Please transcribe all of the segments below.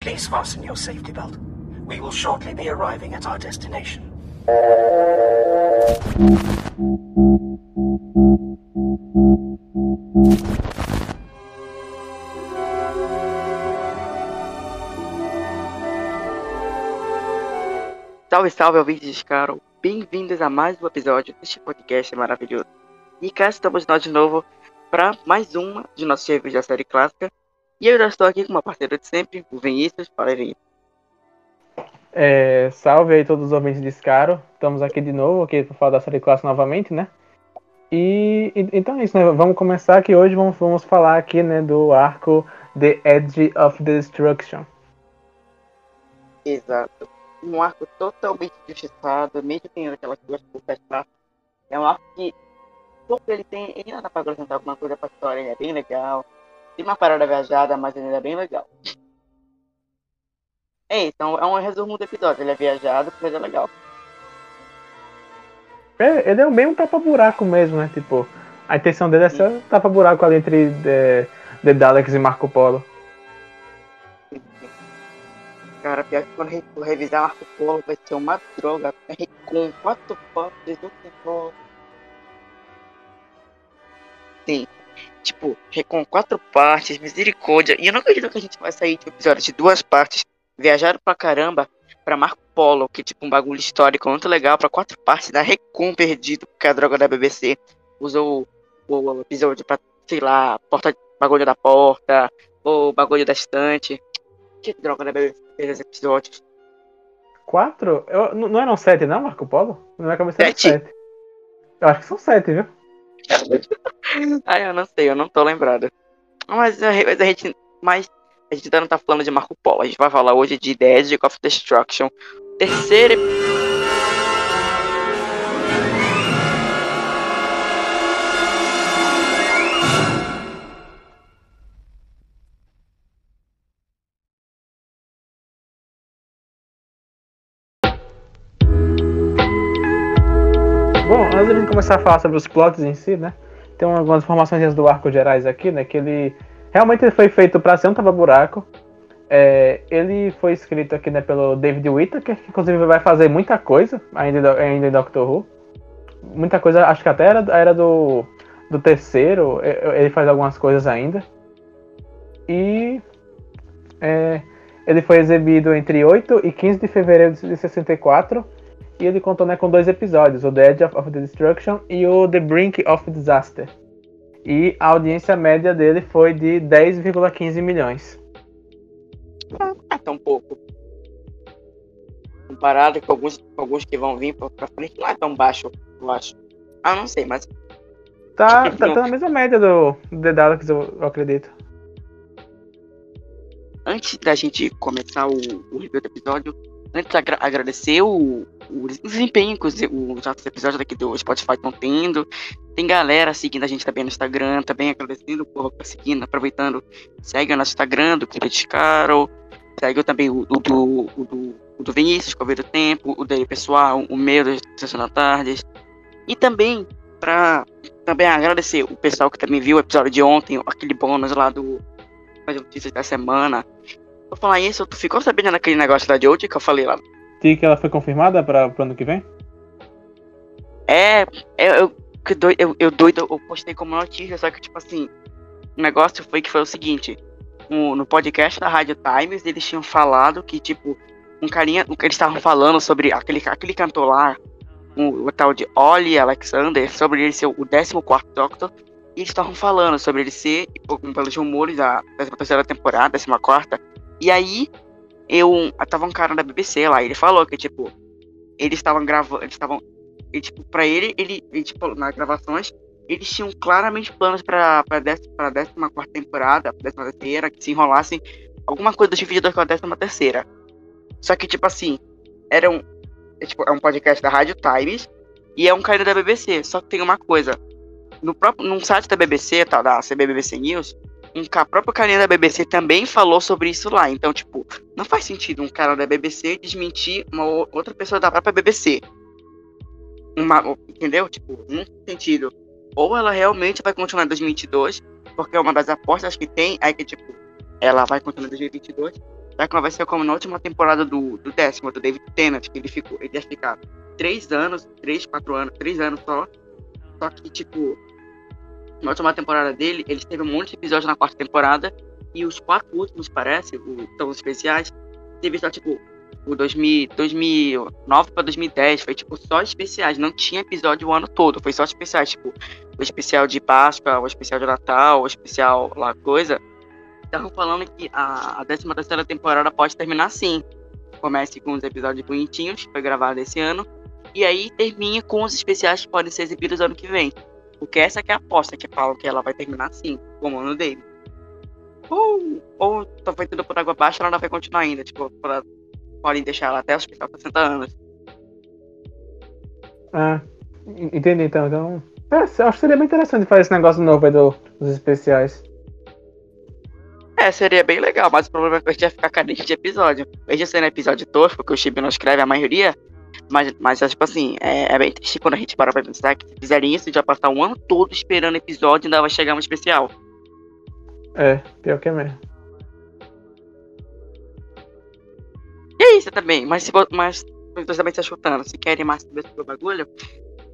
Please fasten your safety belt. We will shortly be arriving at our destination. Salve, salve, ouvintes Carol. Bem-vindos a mais um episódio deste podcast maravilhoso. E cá estamos nós de novo para mais uma de nossos reviews da série clássica. E eu já estou aqui com uma parceira de sempre, o Vinícius. Fala aí, Vinícius. É, salve aí todos os ouvintes de Scaro. Estamos aqui de novo, aqui para falar da série clássica novamente, né? E, e- então é isso, né? Vamos começar aqui hoje, vamos, vamos falar aqui, né, do arco The Edge of Destruction. Exato. Um arco totalmente injustiçado, mesmo tendo aquelas duas poucas partes. É um arco que, pouco ele tem, ele não dá pra acrescentar alguma coisa pra história, ele é bem legal. Tem uma parada viajada, mas ele é bem legal. É, então é um resumo do episódio. Ele é viajado, mas é legal. É, ele é bem um tapa-buraco mesmo, né? Tipo, a intenção dele é só tapa-buraco ali entre The, The Daleks e Marco Polo. Cara, pior que quando eu revisar Marco Polo vai ser uma droga. É Com quatro fotos do tempo. Sim. Tipo, com quatro partes, misericórdia. E eu não acredito que a gente vai sair de um episódio de duas partes. Viajaram pra caramba pra Marco Polo, que é tipo um bagulho histórico muito legal, pra quatro partes, da Recon perdido, porque a droga da BBC usou o, o episódio pra, sei lá, porta, bagulho da porta, ou bagulho da estante. Que droga da BBC fez esse episódio? Quatro? Eu, não eram sete, não, Marco Polo? Na minha cabeça Sete? sete. Eu acho que são sete, viu? Ah, eu não sei, eu não tô lembrado. Mas a, mas a gente. Mas a gente ainda não tá falando de Marco Polo. A gente vai falar hoje de Edge of Destruction. Terceiro. ep- a gente começar a falar sobre os plots em si, né? Tem algumas informações do arco gerais aqui, né? Que ele realmente foi feito para ser um tapa-buraco. É, ele foi escrito aqui né, pelo David Whittaker, que inclusive vai fazer muita coisa ainda, ainda em Doctor Who. Muita coisa, acho que até era, era do, do terceiro, ele faz algumas coisas ainda. E é, ele foi exibido entre 8 e 15 de fevereiro de 64. E ele contou né, com dois episódios, o The Edge of, the Destruction e o The Brink of Disaster. E a audiência média dele foi de 10,15 milhões. Não é tão pouco. Comparado com alguns, com alguns que vão vir pra, pra frente, não é tão baixo, eu acho. Ah, não sei, mas. Tá, tá, tá na mesma média do, do The Daleks, eu, eu acredito. antes da gente começar o, o review do episódio, antes agra agradecer o, o desempenho que os, os episódios aqui do Spotify estão tendo. Tem galera seguindo a gente também no Instagram, também agradecendo o povo tá seguindo, aproveitando. Segue o nosso Instagram do Clipe Carol, segue também o, o do, o, do, o do Vinícius, Coveiro Tempo, o dele pessoal, o meu do Sessão da Tarde. E também, pra também agradecer o pessoal que também viu o episódio de ontem, aquele bônus lá do as notícias da semana. Vou falar isso, tu ficou sabendo daquele negócio da Jodie que eu falei lá? E que ela foi confirmada para o ano que vem? É, é, eu, que doi- eu, eu doido, eu postei como notícia, só que tipo assim, o negócio foi que foi o seguinte, no, no podcast da Rádio Times, eles tinham falado que, tipo, um carinha, o que eles estavam falando sobre aquele, aquele cantor lá, o, o tal de Ollie Alexander, sobre ele ser o 14 Doctor, e eles estavam falando sobre ele ser, pelos rumores da 13 temporada, 14 e aí, eu, tava um cara da BBC lá, ele falou que, tipo, eles estavam gravando, eles estavam e, tipo, pra ele, ele, ele, tipo, nas gravações, eles tinham claramente planos pra, pra, dez, pra 14 temporada, 13 terceira, que se enrolassem alguma coisa dividida com a 13 terceira. Só que, tipo assim, era um, é, tipo, é um podcast da Rádio Times e é um cara da BBC. Só que tem uma coisa, no próprio, num site da BBC, tá, da CBBC News, ca- próprio carinha da BBC também falou sobre isso lá. Então, tipo, não faz sentido um cara da BBC desmentir uma outra pessoa da própria BBC. Uma, entendeu? Tipo, não tem sentido. Ou ela realmente vai continuar em 2022, porque é uma das apostas que tem, é que, tipo, ela vai continuar em 2022. Já que ela vai ser como na última temporada do, do décimo, do David Tennant, que ele ficou, ele ia ficar três anos, três, quatro anos, três anos só. Só que, tipo, na última temporada dele, ele teve um monte de episódios na quarta temporada. E os quatro últimos, parece, o, são especiais, teve só, tipo, o 2000, 2009 para 2010 foi tipo só especiais, não tinha episódio o ano todo, foi só especiais, tipo o especial de Páscoa, o especial de Natal, o especial lá coisa. Estavam falando que a, a 13 terceira temporada pode terminar assim. Comece com os episódios bonitinhos, que foi gravado esse ano, e aí termine com os especiais que podem ser exibidos ano que vem. Porque essa que é a aposta que falam que ela vai terminar assim, como no David. Ou, ou tá foi tudo por água abaixo, ela não vai continuar ainda, tipo, pra podem deixar ela até os 60 anos. Ah, entendi então. Então, é, acho que seria bem interessante fazer esse negócio novo aí do, dos especiais. É, seria bem legal, mas o problema é que a gente ia ficar carente de episódio. Veja sendo episódio tosco, porque o Chibi não escreve a maioria, mas, mas tipo assim, é, é, bem triste quando a gente para pra pensar que se fizerem isso, já passar um ano todo esperando episódio e ainda vai chegar um especial. É, pior que é mesmo. E é isso também, mas se mas você também está chutando, se querem mais saber sobre o bagulho,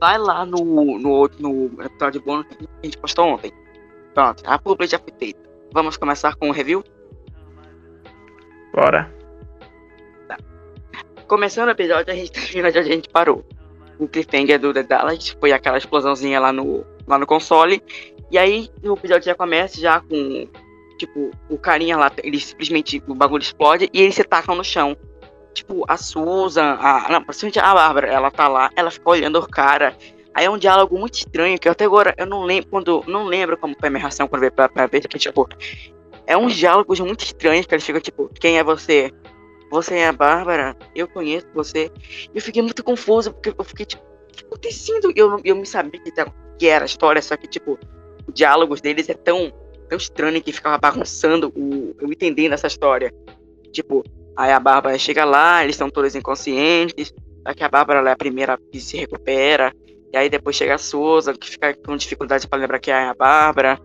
vai lá no, no, no episódio bônus que a gente postou ontem. Pronto, a publi já foi feita. Vamos começar com o review? Bora. Começando o episódio, a gente termina de onde a gente parou. O cliffhanger do The Dallas foi aquela explosãozinha lá no, lá no console. E aí o episódio já começa já com, tipo, o carinha lá, ele simplesmente, o bagulho explode e eles se tacam no chão tipo, a Susan, a, não, principalmente a Bárbara, ela tá lá, ela fica olhando o cara. Aí é um diálogo muito estranho, que até agora eu não lembro quando. Não lembro como foi a minha reação quando veio pra, ver, que, tipo, é uns diálogos muito estranhos, que eles ficam, tipo, quem é você? Você é a Bárbara? Eu conheço você. Eu fiquei muito confuso, porque eu fiquei, tipo, o que tá acontecendo? Eu, eu me sabia que, que era a história, só que, tipo, os diálogos deles é tão, tão estranho que ficava bagunçando o, eu entendendo essa história. Tipo, Aí a Bárbara chega lá, eles estão todos inconscientes. Daqui a Bárbara é a primeira que se recupera. E aí depois chega a Souza, que fica com dificuldade para lembrar que é a Bárbara.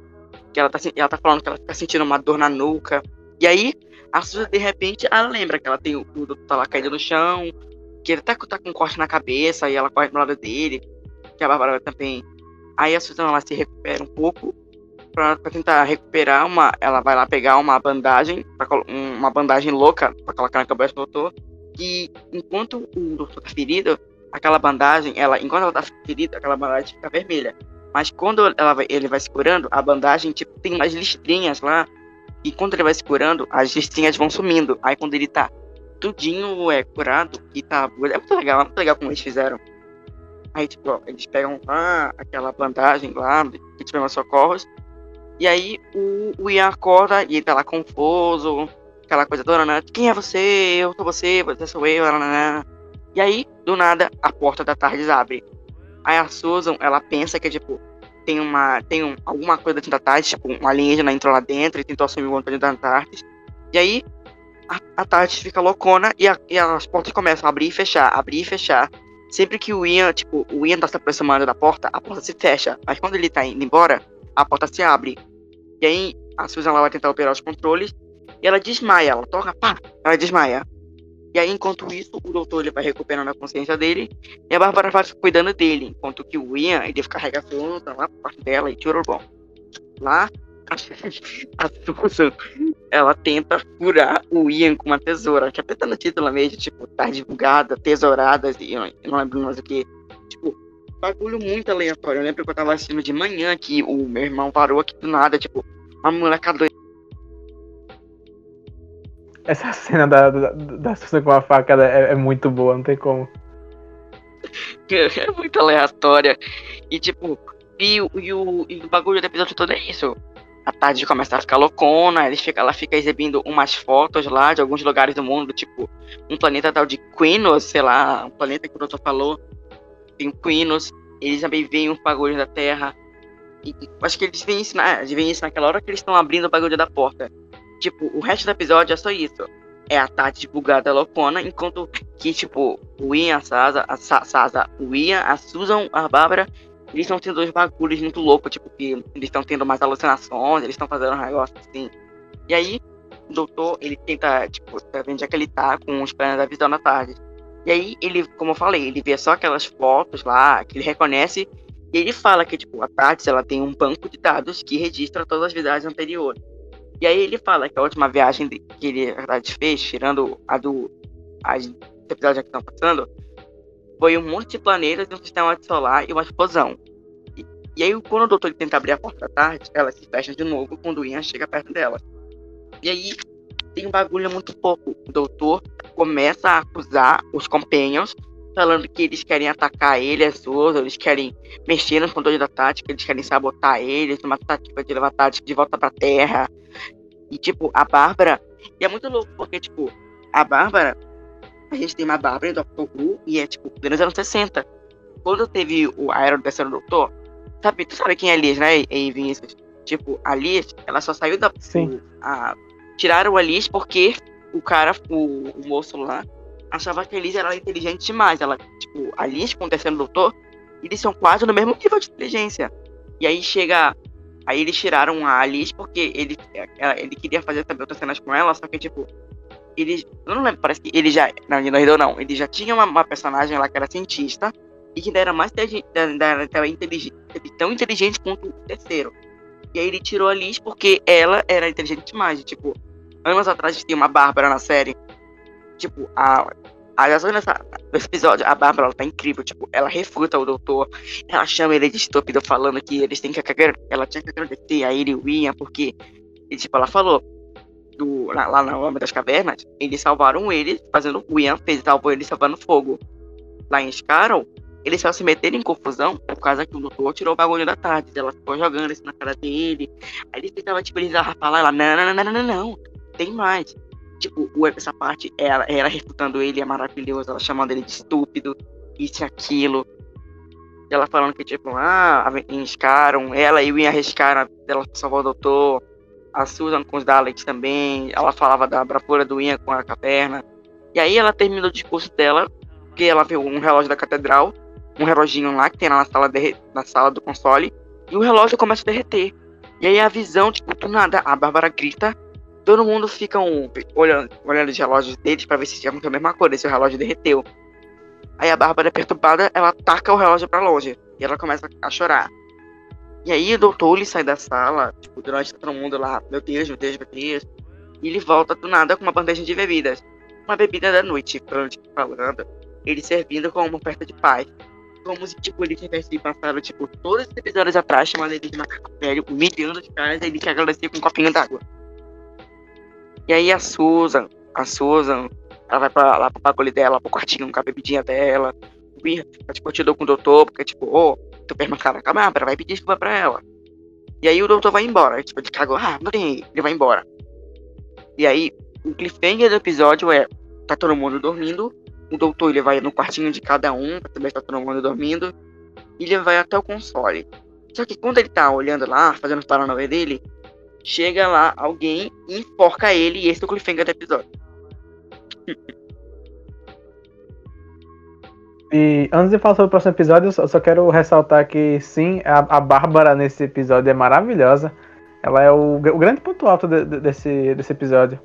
Que ela tá, ela tá falando que ela fica sentindo uma dor na nuca. E aí, a Souza, de repente, ela lembra que ela tem o, o tá lá caído no chão. Que ele tá, tá com um corte na cabeça e ela corre do lado dele. Que a Bárbara também. Aí a Susan ela se recupera um pouco para tentar recuperar uma. Ela vai lá pegar uma bandagem, uma bandagem louca para colocar na cabeça do doutor. E enquanto o doutor tá ferido, aquela bandagem, ela, enquanto ela tá ferida, aquela bandagem fica vermelha. Mas quando ela vai, ele vai se curando, a bandagem tipo, tem umas listrinhas lá. E quando ele vai se curando, as listrinhas vão sumindo. Aí quando ele tá tudinho é curado e tá. É muito legal, é muito legal como eles fizeram. Aí, tipo, ó, eles pegam lá aquela bandagem lá, que tiver socorros, e aí o, o Ian acorda e ele tá lá confuso, aquela coisa toda, né? Quem é você? Eu sou você, você sou eu, né? E aí, do nada, a porta da Tardes abre. Aí a Susan, ela pensa que, tipo, tem uma. Tem um, alguma coisa dentro da Tardes, tipo, uma alienígena entrou lá dentro e tentou assumir o controle da Tardes. E aí, a, a fica loucona e, a, e as portas começam a abrir e fechar, abrir e fechar. Sempre que o Ian, tipo, o Ian tá se aproximando da porta, a porta se fecha. Mas quando ele tá indo embora, a porta se abre. E aí a Susan ela vai tentar operar os controles e ela desmaia, ela toca, pá, ela desmaia. E aí, enquanto isso, o doutor ele vai recuperando a consciência dele e a Bárbara vai cuidando dele, enquanto que o Ian ele carrega a Susan lá por parte dela e tira bom. Lá, a, a Susan ela tenta furar o Ian com uma tesoura, que até no título mesmo, tipo, tá divulgada, tesouradas e eu não lembro mais o que. Tipo, bagulho muito aleatório. Eu lembro que eu tava assistindo de manhã que o meu irmão parou aqui do nada, tipo, uma molecada Essa cena da, da, da Susan com a faca é, é, muito boa, não tem como. É muito aleatória. E tipo, e, e, o, e o bagulho do episódio todo é isso. A tarde começa a ficar loucona, eles fica, ela fica exibindo umas fotos lá de alguns lugares do mundo, tipo, um planeta tal de Quinos, sei lá, um planeta que o doutor falou, pinguinos, eles também veem os bagulhos da Terra. E, acho que eles veem isso, veem isso naquela hora que eles estão abrindo o bagulho da porta. Tipo, o resto do episódio é só isso. É a Tati bugada loucona, enquanto que, tipo, o Ian, a Sasa, a Sasa, o Ian, a Susan, a Bárbara, eles estão tendo dois bagulhos muito loucos, tipo, que eles estão tendo mais alucinações, eles estão fazendo um negócio assim. E aí, o doutor, ele tenta, tipo, onde é que ele tá com os planos da visão da tarde. E aí, ele, como eu falei, ele vê só aquelas fotos lá, que ele reconhece, e ele fala que, tipo, a Tardes, ela tem um banco de dados que registra todas as viagens anteriores. E aí ele fala que a última viagem que ele, na verdade, fez, tirando a do... as episódios que estão passando, foi um monte de planetas e um sistema solar e uma explosão. E, e aí, quando o doutor tenta abrir a porta da tarde, ela se fecha de novo quando o Ian chega perto dela. E aí, tem um bagulho muito pouco. O doutor começa a acusar os companions, falando que eles querem atacar ele, as duas, eles querem mexer nos controles da tática, eles querem sabotar eles, uma tática de levar a tática de volta pra terra. E, tipo, a Bárbara. E é muito louco, porque, tipo, a Bárbara a gente tem uma Bárbara em Doctor Who e é tipo, nos anos 60. Quando teve o do Terceiro Doutor, sabe, tu sabe quem é a Liz, né, e Vinícius? Tipo, a Liz, ela só saiu da. Sim. A, tiraram a Liz porque o cara, o, o moço lá, achava que a Liz era inteligente demais. Ela, tipo, a Liz com o Terceiro Doutor, eles são quase no mesmo nível de inteligência. E aí chega. Aí eles tiraram a Alice porque ele, ele queria fazer também outras cenas com ela, só que, tipo, ele. Eu não lembro, parece que ele já. Não, ele não herdou, não. Ele já tinha uma, uma, personagem lá que era cientista e que era mais era, era inteligente, tão inteligente quanto o terceiro. E aí ele tirou a Liz porque ela era inteligente demais. Tipo, anos atrás tinha uma Bárbara na série. Tipo, a. Aliás, nessa, nesse episódio, a Bárbara ela tá incrível. Tipo, ela refuta o doutor. Ela chama ele de estúpido, falando que eles têm que. Ela tinha que agradecer a ele e o Ian, porque. E, tipo, ela falou: do, lá, lá na Homem das Cavernas, eles salvaram ele, fazendo o Ian fez salvou ele salvando fogo. Lá em Scarrow, eles só se meteram em confusão por causa que o doutor tirou o bagulho da tarde. Ela ficou jogando isso na cara dele. Aí ele ficava, tipo, eles falar, ela, não, não, não, não, não, não, tem mais. Tipo, essa parte, ela, ela refutando ele é maravilhosa, ela chamando ele de estúpido, isso e aquilo. Ela falando que, tipo, ah, Scarrow, ela e o Ian arriscaram, ela salvou o doutor a Susan com os Daleks também, ela falava da bravura do Ian com a caverna. E aí ela terminou o discurso dela, que ela viu um relógio da catedral, um reloginho lá que tem lá na sala, de, na sala do console, e o relógio começa a derreter. E aí a visão, tipo, do nada, a Bárbara grita, todo mundo fica um, olhando, olhando os relógios deles para ver se tinha a mesma coisa, se o relógio derreteu. Aí a Bárbara, perturbada, ela taca o relógio para longe, e ela começa a chorar. E aí o doutor ele sai da sala, tipo, durante todo mundo lá, meu Deus, meu Deus, meu Deus. E ele volta do nada com uma bandeja de bebidas. Uma bebida da noite, falando. Ele servindo como uma oferta de paz. Como se, tipo, ele tivesse passado, tipo, todos os episódios atrás, chamando ele de macaco velho, humilhando os caras, e ele quer agradecer com um copinho d'água. E aí a Susan, a Susan, ela vai pra, lá pro bagulho dela, pro quartinho com a bebidinha dela. Fica, tipo, te dou com o doutor, porque, tipo, ô, oh, tu pergunta, cara, calma, vai pedir desculpa pra ela. E aí o doutor vai embora. Tipo, ele cagou, ah, não tem. Ele vai embora. E aí, o cliffhanger do episódio é: tá todo mundo dormindo. O doutor ele vai no quartinho de cada um, pra saber se tá todo mundo dormindo. E ele vai até o console. Só que quando ele tá olhando lá, fazendo os paranauê dele, chega lá alguém e enforca ele. E esse é o cliffhanger do episódio. E antes de falar sobre o próximo episódio, eu só quero ressaltar que sim, a, a Bárbara nesse episódio é maravilhosa. Ela é o, o grande ponto alto de, de, desse, desse episódio.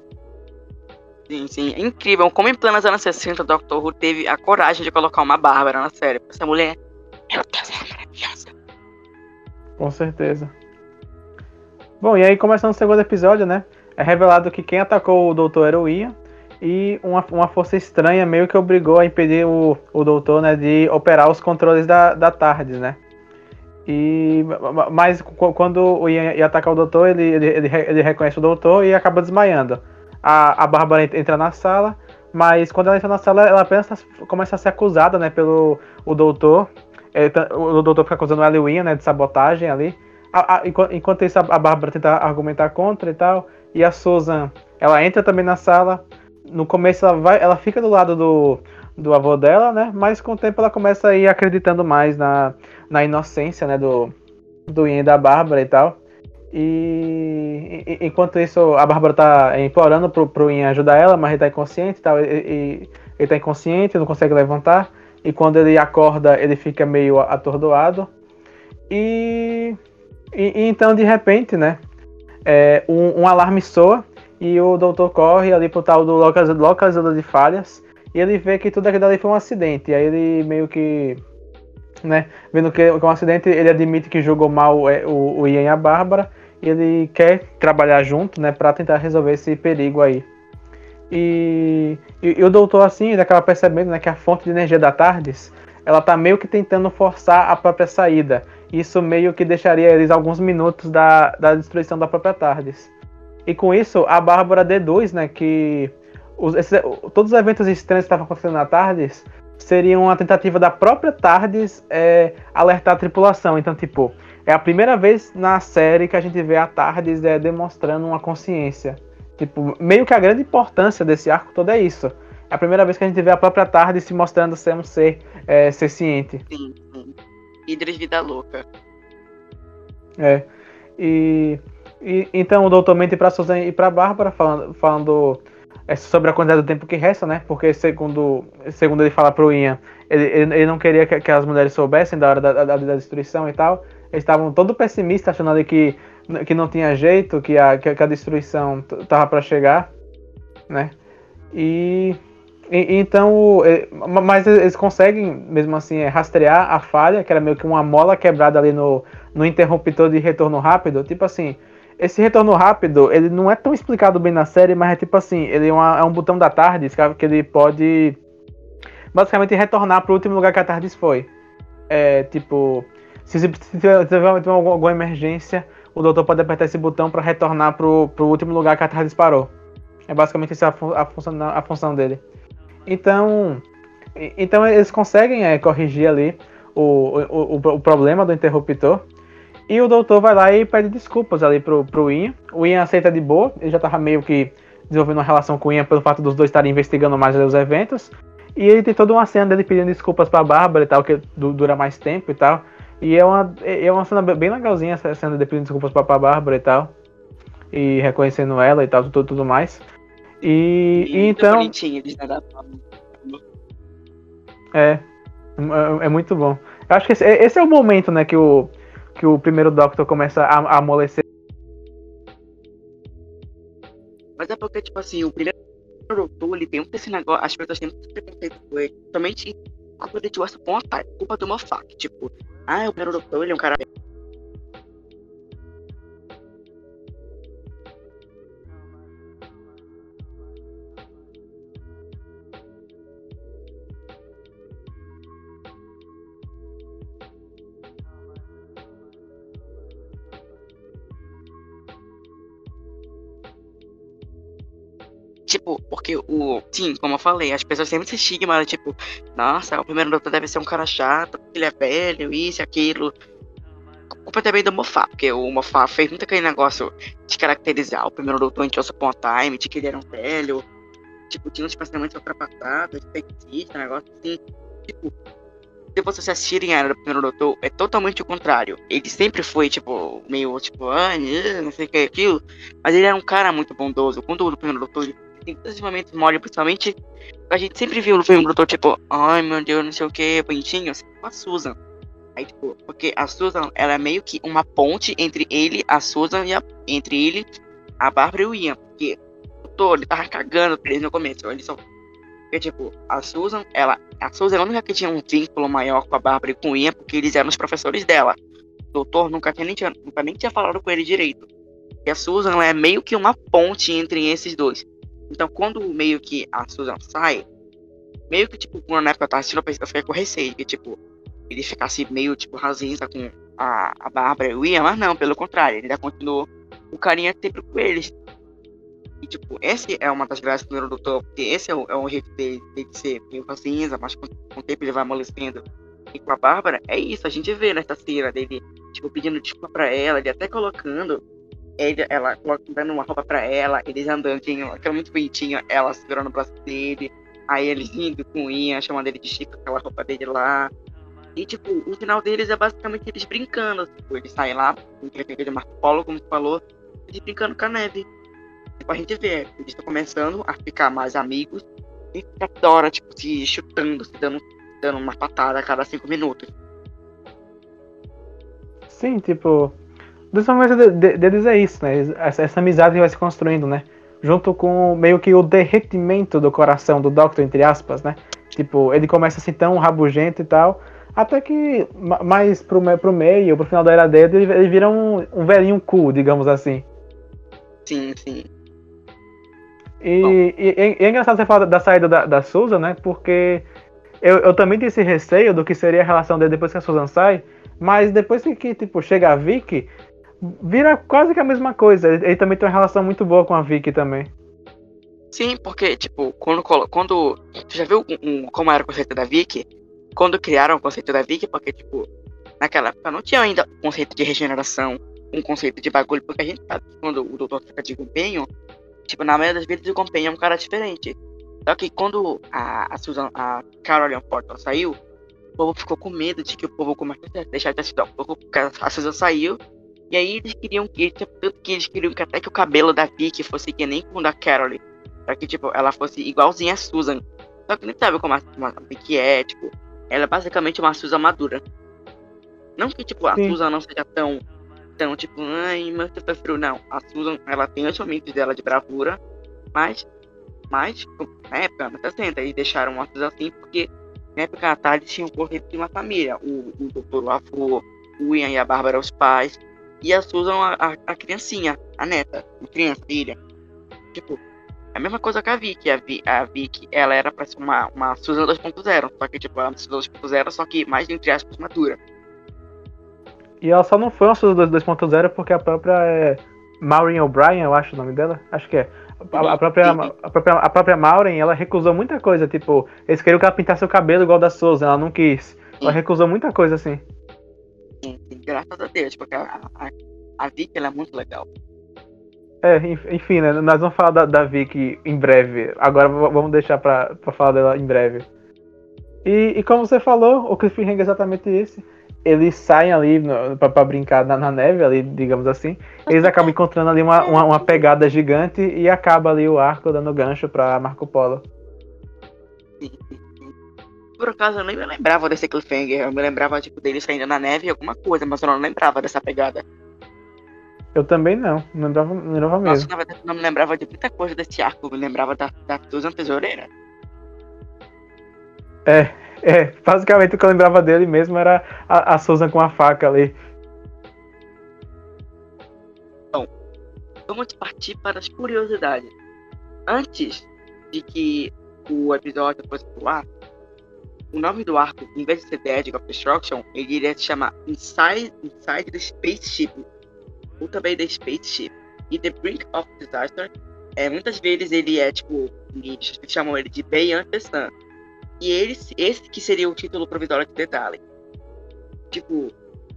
Sim, sim. É incrível. Como em planos anos 60, o Doctor Who teve a coragem de colocar uma Bárbara na série. Essa mulher, meu Deus, é maravilhosa. Com certeza. Bom, e aí começando o segundo episódio, né? É revelado que quem atacou o Doutor era o Ian e uma, uma força estranha meio que obrigou a impedir o, o doutor né, de operar os controles da, da TARDIS, né? E, mas quando o Ian ia atacar o doutor, ele, ele, ele, ele reconhece o doutor e acaba desmaiando. A, a Bárbara entra na sala, mas quando ela entra na sala, ela apenas tá, começa a ser acusada né, pelo o doutor. Ele, tá, o doutor fica acusando ela e o Ian né, de sabotagem ali. A, a, enquanto isso, a Bárbara tenta argumentar contra e tal. E a Susan, ela entra também na sala no começo ela, vai, ela fica do lado do, do avô dela, né? Mas com o tempo ela começa a ir acreditando mais na, na inocência, né? Do, do Ian e da Bárbara e tal. E, e enquanto isso, a Bárbara tá implorando pro, pro Ian ajudar ela, mas ele tá inconsciente e tal. E, ele tá inconsciente, não consegue levantar. E quando ele acorda, ele fica meio atordoado. E, e, e então, de repente, né? É, um, um alarme soa E o doutor corre ali pro tal do localizador de falhas. E ele vê que tudo aquilo ali foi um acidente. E aí ele meio que. Né, vendo que é um acidente, ele admite que jogou mal é, o, o Ian e a Bárbara. E ele quer trabalhar junto, né, pra tentar resolver esse perigo aí. E, e, e, o doutor, assim, ele acaba percebendo né, que a fonte de energia da TARDIS ela tá meio que tentando forçar a própria saída. Isso meio que deixaria eles alguns minutos da, da destruição da própria TARDIS. E com isso, a Bárbara D2, né, que os, esses, todos os eventos estranhos que estavam acontecendo na TARDIS seriam uma tentativa da própria TARDIS é, alertar a tripulação. Então, tipo, é a primeira vez na série que a gente vê a TARDIS é, demonstrando uma consciência. Tipo, meio que a grande importância desse arco todo é isso. É a primeira vez que a gente vê a própria TARDIS se mostrando ser um ser, é, ser ciente. Sim. Idris Vida Louca. É. E, e então o doutor mente para Susan e para Bárbara falando, falando é, sobre a quantidade do tempo que resta, né? Porque segundo, segundo ele fala pro Ian, ele, ele, ele não queria que, que, as mulheres soubessem da hora da, da, da destruição e tal. Eles estavam todo pessimistas, achando ali que, que não tinha jeito, que a, que a destruição tava para chegar, né? E e, então, é, mas eles conseguem, mesmo assim, é, rastrear a falha, que era meio que uma mola quebrada ali no, no interruptor de retorno rápido. Tipo assim, esse retorno rápido, ele não é tão explicado bem na série, mas é tipo assim, ele é, uma, é um botão da TARDIS que ele pode basicamente retornar para o último lugar que a TARDIS foi. É, tipo, se, se, se tiver alguma, emergência, o doutor pode apertar esse botão para retornar para o último lugar que a TARDIS parou. É basicamente essa a, a, função, a função dele. Então, então eles conseguem é, corrigir ali o, o, o, problema do interruptor. E o doutor vai lá e pede desculpas ali pro, pro Ian. O Ian aceita de boa, ele já tava meio que desenvolvendo uma relação com o Ian pelo fato dos dois estarem investigando mais os eventos. E ele tem toda uma cena dele pedindo desculpas pra Bárbara e tal, que dura mais tempo e tal. E é uma, é uma cena bem legalzinha essa cena dele pedindo desculpas pra, pra Bárbara e tal. E reconhecendo ela e tal, tudo, tudo mais. E, e então. É, é, é muito bom. Eu acho que esse, esse, é o momento, né, que o, que o primeiro Doctor começa a, a amolecer. Mas é porque, tipo assim, o primeiro Doutor, ele tem um esse negócio, as pessoas têm muito preconceito com ele. Somente culpa de Upon a culpa do Moffat. Tipo, ah, o primeiro Doutor, ele é um cara Tipo, porque o. Sim, como eu falei, as pessoas sempre se estigma, tipo, nossa, o primeiro doutor deve ser um cara chato, porque ele é velho, isso, aquilo. A culpa também do Mofá, porque o Mofá fez muito aquele negócio de caracterizar o primeiro doutor em Once Upon Time, de que ele era um velho, tipo, tinha uns pensamentos ultrapassados, de negócio assim. Tipo, se vocês assistirem a Era do Primeiro Doutor, é totalmente o contrário. Ele sempre foi, tipo, meio, tipo, ah, não sei o que, aquilo. Mas ele era um cara muito bondoso. Quando o Primeiro Doutor ele tem esses momentos mole, principalmente. A gente sempre viu no filme doutor, tipo, ai meu Deus, não sei o que, bonitinho, com a Susan. Aí, tipo, porque a Susan, ela é meio que uma ponte entre ele, a Susan e a, entre ele, a Bárbara e o Ian. Porque o doutor, ele tava cagando pra eles no começo. Ele só. Porque, tipo, a Susan, ela. A Susan é a única que tinha um vínculo maior com a Bárbara e com o Ian, porque eles eram os professores dela. O doutor nunca, tinha, nem tinha, nunca nem tinha falado com ele direito. E a Susan, ela é meio que uma ponte entre esses dois. Então, quando meio que a Susan sai, meio que, tipo, quando na época eu tava assistindo, eu fiquei com receio, que, tipo, ele ficasse meio, tipo, rasinha com a, a Bárbara e o Ian, mas não, pelo contrário, ele ainda continuou o carinha sempre com eles. E, tipo, esse é uma das graças do primeiro doutor, porque esse é o, é o jeito dele, de ser meio rasinha, mas com, com o tempo ele vai amolecendo. E com a Bárbara, é isso, a gente vê nessa cena dele, tipo, pedindo desculpa pra ela, ele até colocando ele, ela dando uma roupa pra ela, eles andandinho, aquela muito bonitinho, ela segurando o braço dele, aí eles indo com Ian, chamando ele de Chico, aquela roupa dele lá. E, tipo, o final deles é basicamente eles brincando, tipo, eles saem lá, com de Marco Polo, como tu falou, eles brincando com a neve. Tipo, a gente vê, eles estão começando a ficar mais amigos, e toda hora, tipo, se chutando, se dando, dando uma patada a cada cinco minutos. Sim, tipo, Principalmente de, de, deles é isso, né? Essa, essa, amizade que vai se construindo, né? junto com meio que o derretimento do coração do Doctor, entre aspas, né? Tipo, ele começa assim tão rabugento e tal, até que mais pro, pro meio, pro final da era dele, ele, ele vira um, um velhinho cool, digamos assim. Sim, sim. E, e, e, é engraçado você falar da saída da, da Susan, né? Porque eu, eu também tenho esse receio do que seria a relação dele depois que a Susan sai, mas depois que, tipo, chega a Vicky, vira quase que a mesma coisa. Ele, ele, também tem uma relação muito boa com a Vicky também. Sim, porque, tipo, quando. quando você já viu um, um, como era o conceito da Vicky? Quando criaram o conceito da Vicky, porque, tipo, naquela época não tinha ainda o conceito de regeneração, um conceito de bagulho, porque a gente sabe que quando o doutor fica de empenho, tipo, na maioria das vezes o companheiro é um cara diferente. Só que quando a, a Susan, a Caroline Porter saiu, o povo ficou com medo de que o povo começasse a deixar de assistir. O povo, a Susan saiu, e aí eles queriam que, tanto que eles queriam que até que o cabelo da Vicky fosse que nem com o da Caroline. Pra que, tipo, ela fosse igualzinha a Susan. Só que nem sabe como a, como a Vicky é, tipo, ela é basicamente uma Susan madura. Não que, tipo, a Sim. Susan não seja tão, tão, tipo, ai, mas eu prefiro, não. A Susan, ela tem os momentos dela de bravura, mas mas, na época, anos 60, eles deixaram mortos assim porque na época a Tarde tinha conceito de uma família. O, o Dr. Lafo, o Ian e a Bárbara, os pais, e a Susan, a, a, a criancinha, a neta, a criança, a filha. Tipo, a mesma coisa que a Vicky. A, Vi, a Vicky, ela era pra ser uma, uma Susan 2.0, só que, tipo, uma Susan 2.0, só que mais, entre aspas, madura. E ela só não foi uma Susan 2.0 porque a própria é, Maureen O'Brien, eu acho o nome dela, acho que é a, a, própria, a, própria, a própria Maureen, ela recusou muita coisa, tipo, eles queriam que ela pintasse o cabelo igual da Souza, ela não quis. Ela recusou muita coisa assim. Sim, sim, graças a Deus, porque a, a, a Vicky ela é muito legal. É, enfim, né? Nós vamos falar da, da Vicky em breve. Agora vamos deixar pra, pra falar dela em breve. E, e como você falou, o cliffhanger é exatamente esse eles saem ali para brincar na, na, neve, ali, digamos assim. Eles acabam encontrando ali uma, uma, uma, pegada gigante e acaba ali o arco dando gancho para Marco Polo. Por acaso eu nem me lembrava desse cliffhanger, eu me lembrava tipo deles saindo na neve alguma coisa, mas eu não lembrava dessa pegada. Eu também não, não lembrava, não lembrava mesmo. Nossa, na verdade eu não me lembrava de muita coisa desse arco, eu me lembrava da, da Susan Tesoureira. É, é, basicamente o que eu lembrava dele mesmo era a, a Susan com a faca ali. Bom, vamos partir para as curiosidades. Antes de que o episódio fosse pro ar, o nome do arco, em vez de ser The Edge of Destruction, ele iria se chamar Inside, Inside the Spaceship, ou também The Spaceship. E The Brink of Disaster, é, muitas vezes ele é tipo, eles chamam ele de the Sun e esse, esse que seria o título provisório de detalhe. Tipo,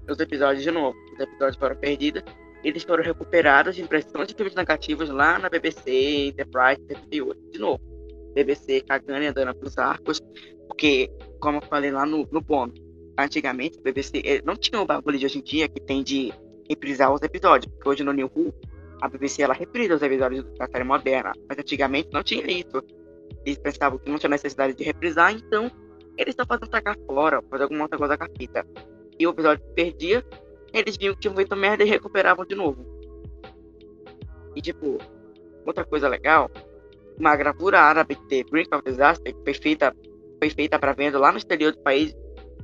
os episódios de novo, os episódios foram perdidos, eles foram recuperados de impressões de filmes negativos lá na BBC, Enterprise, 78. De novo, BBC cagando e andando pros arcos, porque, como eu falei lá no, no ponto, antigamente, BBC não tinha o bagulho de hoje em dia que tem de reprisar os episódios, porque hoje no New Who, a BBC ela reprisa os episódios da série moderna, mas antigamente não tinha isso eles pensavam que não tinha necessidade de reprisar, então eles estão fazendo tacar fora, fazer alguma outra coisa com a fita. E o episódio perdia, eles viam que tinham feito merda e recuperavam de novo. E tipo, outra coisa legal, uma gravura árabe de Brink of Disaster, que foi feita, para venda lá no exterior do país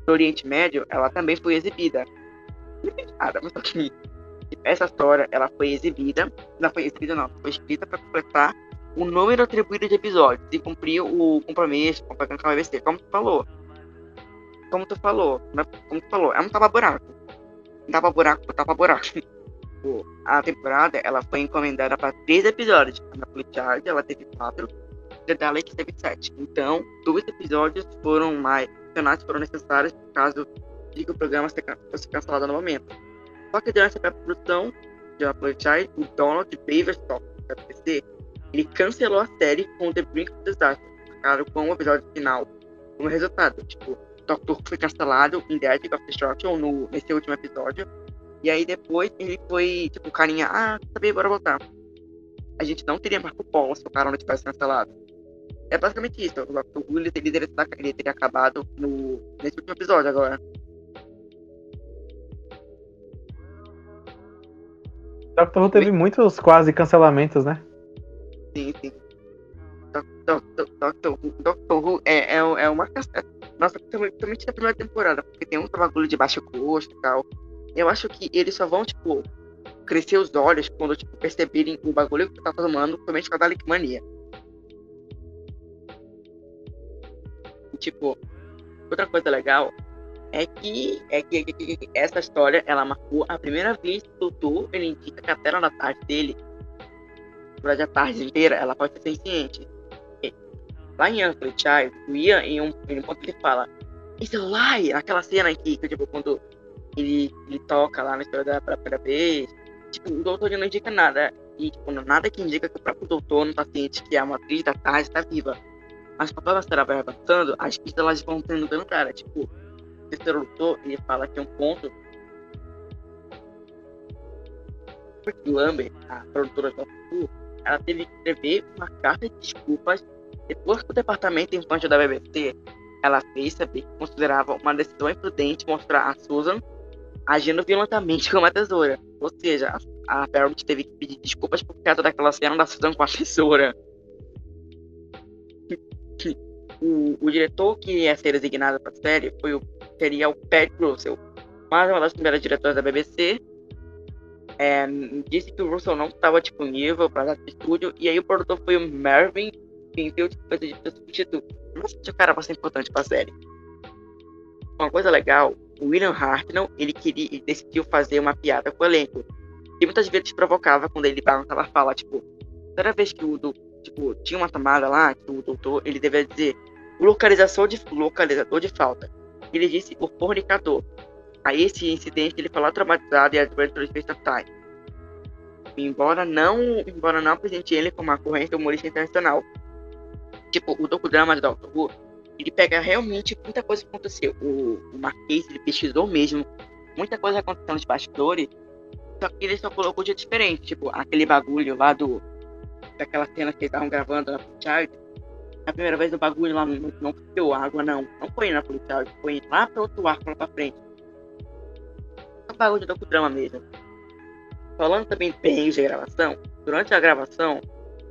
do Oriente Médio, ela também foi exibida. Nada, mas. Essa história, ela foi exibida, não foi exibida não, foi escrita para completar o número atribuído de episódios e cumprir o compromisso com a BBC, como tu falou. Como tu falou, né? como tu falou, é um tapa-buraco. Tapa-buraco tapa-buraco. A temporada ela foi encomendada para três episódios. A Charge ela teve quatro, The Dalek teve sete. Então, dois episódios foram mais adicionais foram necessários caso de que o programa fosse cancelado no momento. Só que durante a pré-produção de Charge, o Donald Baverstock, da BBC, ele cancelou a série com The Brink of Disaster, marcado com o episódio final como resultado. Tipo, Doctor foi cancelado em The Edge of Destruction no, nesse último episódio. E aí depois ele foi, tipo, carinha, ah, sabia, bora voltar. A gente não teria Marco Polo se o cara não tivesse cancelado. É basicamente isso. O Doctor Who ele, ele, ele teria acabado no, nesse último episódio agora. Doctor Who teve muitos quase cancelamentos, né? Sim, sim. Doctor Who, Doctor Who é, é, é uma. Nossa, principalmente na primeira temporada, porque tem um bagulho de baixo custo e tal. Eu acho que eles só vão, tipo, crescer os olhos quando, tipo, perceberem o bagulho que tá tomando, principalmente com a Dalek Mania. Tipo, outra coisa legal é que, é que, que, que, essa história, ela marcou a primeira vez que o doutor, ele indica que a tela da tarde dele, durante a tarde inteira, ela pode ser senciente. Lá em Uncle Child, o Ian, em um, em um ponto ele fala, esse lie, aquela cena que, que tipo, quando ele, ele toca lá na história da primeira vez, tipo, o doutor não indica nada. E, tipo, nada que indica que o próprio doutor não tá ciente que a matriz da tarde está viva. Mas conforme a história vai avançando, as pistas elas vão tendo dando cara. Tipo, o terceiro doutor, ele fala que é um ponto porque Lambert, a produtora do Fu, ela teve que escrever uma carta de desculpas depois que o departamento infantil da BBC ela fez saber que considerava uma decisão imprudente mostrar a Susan agindo violentamente com uma tesoura. Ou seja, a Paramount teve que pedir desculpas por causa daquela cena da Susan com a tesoura. O, o, diretor que ia ser designado para a série foi o, seria o Pat Russell, mas uma das primeiras diretoras da BBC é, disse que o Russell não estava disponível para dar estúdio, e aí o produtor foi o Mervyn Springfield, que fez de substituto. Nossa, o cara vai ser importante para a série. Uma coisa legal, o William Hartnell, ele queria, ele decidiu fazer uma piada com o elenco, e muitas vezes provocava quando ele balançava a fala, tipo, toda vez que o, tipo, tinha uma tomada lá, que o doutor, ele devia dizer localização de, localizador de falta. Ele disse o fornicador. Aí esse incidente ele lá traumatizado e Space of Time. Embora não, embora não apresente ele como uma corrente humorista internacional. Tipo, o docudrama de Doctor Who, ele pega realmente muita coisa que aconteceu. O, o Marquês, ele pesquisou mesmo. Muita coisa acontecendo nos bastidores. Só que ele só colocou de diferente. Tipo, aquele bagulho lá do daquela cena que eles estavam gravando na Child, a primeira vez o bagulho lá não, não deu água, não. Não foi na Child, foi lá para outro arco, lá pra frente. É um bagulho de docudrama mesmo. Falando também bem de gravação, durante a gravação,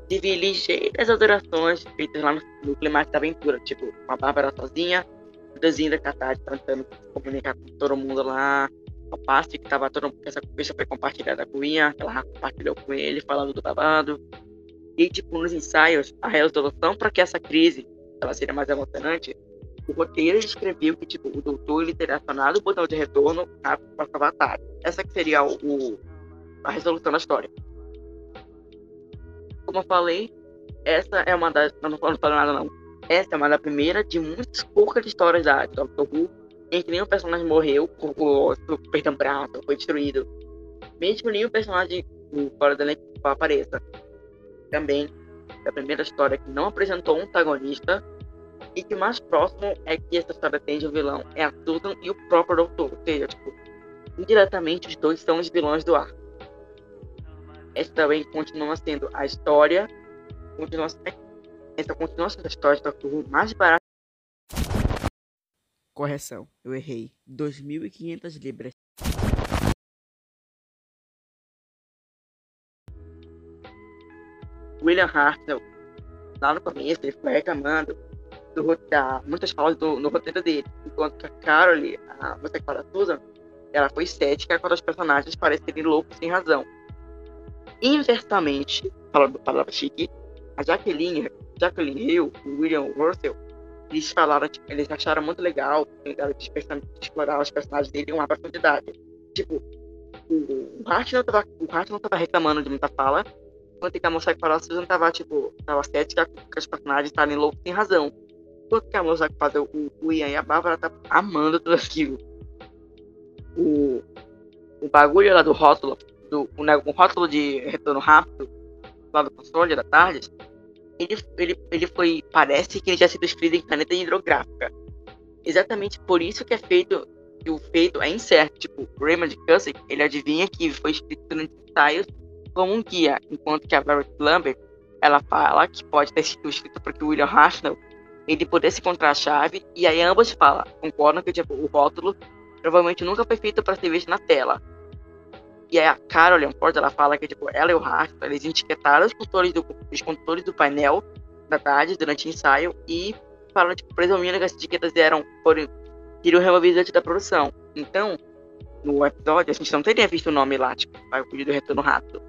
tive ligeiras alterações feitas lá no, no climático da aventura, tipo, a Bárbara sozinha, o desenho da Katari tentando comunicar com todo mundo lá, o passe que tava todo essa conversa foi compartilhada com o Ian, ela compartilhou com ele, falando do babado, e, tipo, nos ensaios, a resolução para que essa crise ela seria mais emocionante, o roteiro escreveu que, tipo, o doutor ele teria acionado o botão de retorno para salvar a tarde. Essa que seria o, o, a resolução da história. Como eu falei, essa é uma das... Eu não falo, nada, não. Essa é uma das primeiras de muitas poucas histórias da Doctor Who em que nenhum personagem morreu, ou perdeu um braço, foi destruído. Mesmo nenhum personagem fora da elenco apareça também da primeira história que não apresentou um antagonista e que mais próximo é que essa história tem de um vilão é a Susan e o próprio Doutor, ou seja, tipo, indiretamente os dois são os vilões do arco. Essa também continua sendo a história, continua, essa continua sendo a história de Doctor mais barata. Correção, eu errei. 2.500 libras. William Hartnell, lá no começo, ele foi reclamando do, da, muitas falas do, no roteiro dele, enquanto que a Carol, a você que fala Susan, ela foi cética quando os personagens parecerem loucos sem razão. Inversamente, falando palavra chique, a Jacqueline, Jacqueline Hill e William Russell, eles falaram, tipo, eles acharam muito legal de explorar os personagens dele em uma profundidade. Tipo, o o Hart não tava reclamando de muita fala, enquanto que a falou, a Susan tava, tipo, tava cética que os personagens estarem loucos sem razão. Enquanto que a que faz o, o Ian e a Bárbara tá amando tudo aquilo. O, o bagulho lá do rótulo, do, o, né, o rótulo de retorno rápido, lá do console da tarde, ele, ele, ele foi, parece que ele já sido escrito em caneta hidrográfica. Exatamente por isso que é feito, que o feito é incerto. Tipo, Raymond Cusick, ele adivinha que foi escrito nos ensaios como um guia, enquanto que a Barrett Lambert ela fala que pode ter sido escrito porque o William Hartnell ele pudesse encontrar a chave e aí ambos falam, concordam que tipo, o rótulo provavelmente nunca foi feito para ser visto na tela. E a Carol Ford, ela fala que tipo, ela e o Rastro, eles etiquetaram os condutores do, os condutores do painel da tarde durante o ensaio e falaram, tipo, presumindo que as etiquetas eram, foram, iriam removidas da produção. Então, no episódio, a gente não teria visto o nome lá, tipo, o do Retorno Rápido.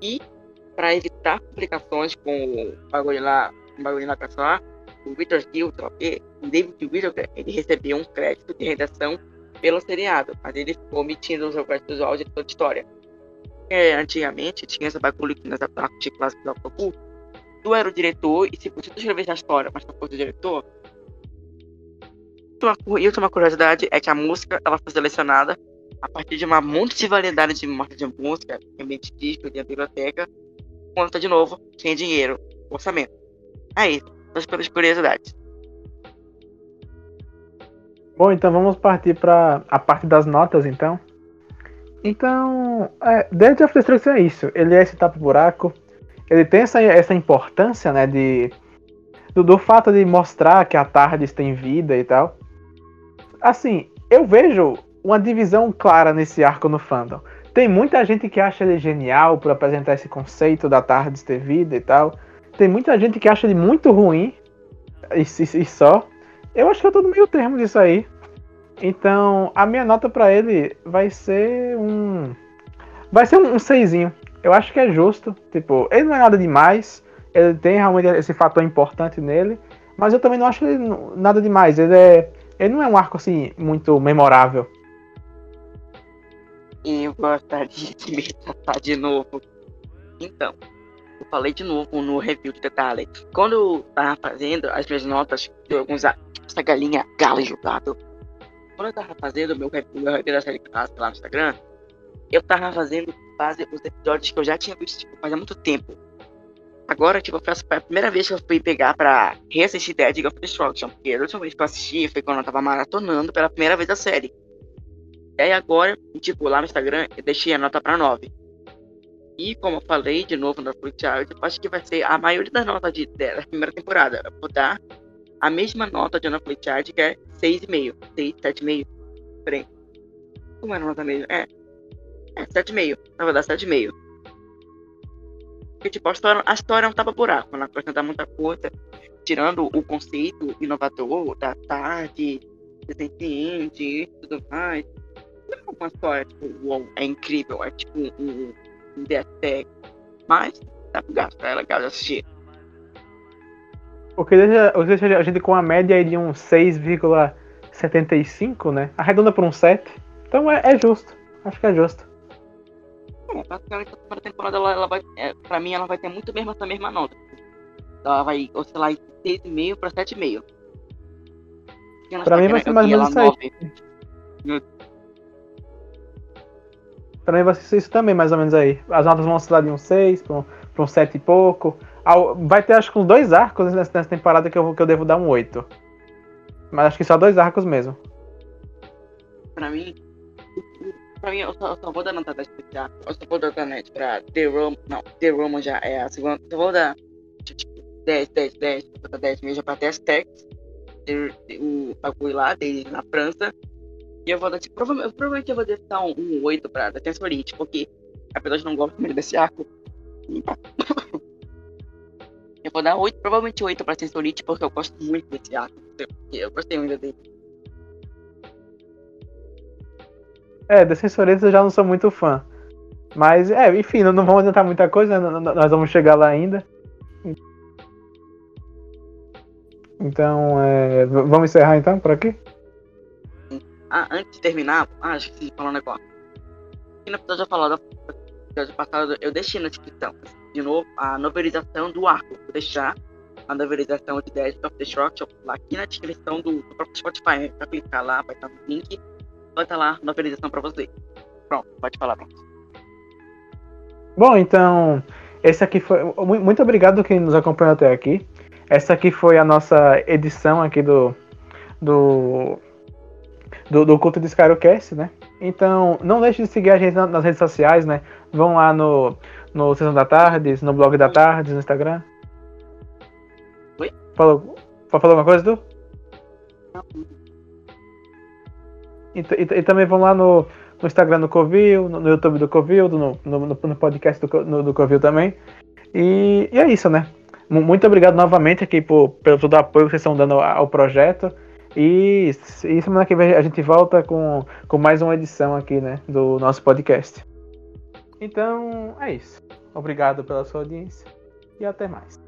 E, para evitar complicações com o bagulho lá, o bagulho lá o Victor Gill, o David Whittaker, ele recebeu um crédito de redação pelo seriado, mas ele ficou omitindo os ao diretor de história. É, antigamente tinha essa bagulho que nas arte clássicas do Autocu, tu era o diretor e se você escrevesse a história, mas tu fosse o diretor, e outra curiosidade é que a música ela foi selecionada a partir de uma multivalidade de marcas de música, ambiente disco, de biblioteca, conta de novo, sem dinheiro, orçamento. Aí, essas pelas curiosidades. Bom, então vamos partir para a parte das notas, então. Então, é, Dead of Destruction é isso. Ele é esse tapa-buraco. Ele tem essa, essa importância, né, de, do, do, fato de mostrar que a Tardes tem vida e tal. Assim, eu vejo uma divisão clara nesse arco no fandom. Tem muita gente que acha ele genial por apresentar esse conceito da Tardes ter vida e tal. Tem muita gente que acha ele muito ruim e, e, e só. Eu acho que eu tô no meio termo disso aí. Então, a minha nota para ele vai ser um. Vai ser um, um seisinho. Eu acho que é justo. Tipo, ele não é nada demais. Ele tem realmente esse fator importante nele. Mas eu também não acho ele nada demais. Ele é. Ele não é um arco assim muito memorável. Eu gostaria de me tratar de novo. Então, eu falei de novo no review de detalhe. Quando eu tava fazendo as minhas notas de alguns. Essa galinha galo jogado. Quando eu tava fazendo meu, meu review da série clássica lá no Instagram, eu tava fazendo base os episódios que eu já tinha visto tipo, faz muito tempo. Agora, tipo, foi a primeira vez que eu fui pegar pra reassistir Dead of Destruction. Porque a última vez que eu assisti foi quando eu tava maratonando pela primeira vez a série. Aí agora, tipo, lá no Instagram, eu deixei a nota pra 9. E como eu falei de novo no Free Child, eu acho que vai ser a maioria das notas de, da primeira temporada. Eu vou dar a mesma nota de Ana Child, que é 6,5. 6, 7,5. Peraí. Como era a nota mesmo? É. É, 7,5. Eu vou dar 7,5. Porque, tipo, a história, a história é um tapa-buraco. Ela acrescenta muita coisa. Tirando o conceito inovador da tarde, desenciente e tudo mais. Não é uma história, tipo, uau, é incrível. É tipo um até. Mas dá pro gasto, é legal de assistir. O que deixa, o que deixa a gente com a média de um 6,75, né? Arredonda por um 7. Então é, é justo. Acho que é justo. É, basicamente a primeira temporada ela, ela vai. É, pra mim ela vai ter muito mesmo essa mesma nota. Ela vai oscilar de 6,5 pra 7,5. Pra mim vai ser mais ou menos isso aí. Pra mim vai ser isso também, mais ou menos aí. As notas vão oscilar de um 6 para um, pra um 7 e pouco. Vai ter acho que uns dois arcos nessa, temporada que eu, que eu devo dar um 8. Mas acho que só dois arcos mesmo. Pra mim, pra mim eu só, eu só vou dar nota 10 pra Eu só vou dar nota net pra The Room. Não, The Room já é a segunda. Só vou dar tipo 10, 10, 10, 10 mesmo pra Test Tex. O bagulho lá dele na França. E eu vou dar, tipo, provavelmente, provavelmente eu vou dar um, um 8 pra Defensorite, porque apesar de não gostar muito desse arco, eu vou dar 8, provavelmente 8 pra Sensorite, porque eu gosto muito desse arco. Eu gostei muito dele. É, da Sensorite eu já não sou muito fã. Mas, é, enfim, não, não vamos adiantar muita coisa, né? nós vamos chegar lá ainda. Então, é, vamos encerrar então por aqui? Ah, antes de terminar, ah, acho que falar um negócio. Aqui no episódio falado, episódio passado, eu deixei na descrição, de novo, a novelização do arco. Vou deixar a novelização de Dead of Destruction lá aqui na descrição do, do próprio Spotify. Né? Pra clicar lá, vai estar no link, vai estar lá a novelização pra você. Pronto, pode falar, pronto. Bom, então, esse aqui foi. Muito obrigado quem nos acompanhou até aqui. Essa aqui foi a nossa edição aqui do, do do, do culto de Skyrocast, né? Então, não deixe de seguir a gente nas redes sociais, né? Vão lá no, no Sessão da Tardes, no blog da Tardes, no Instagram. Oi? Falou, falou alguma coisa, Tu? E, e, e, também vão lá no, no Instagram do Covil, no, no YouTube do Covil, no, no, no podcast do, no, do Covil também. E, e, é isso, né? Muito obrigado novamente aqui por, pelo todo o apoio que vocês estão dando ao projeto. E, e semana que vem a gente volta com, com mais uma edição aqui, né? Do nosso podcast. Então, é isso. Obrigado pela sua audiência e até mais.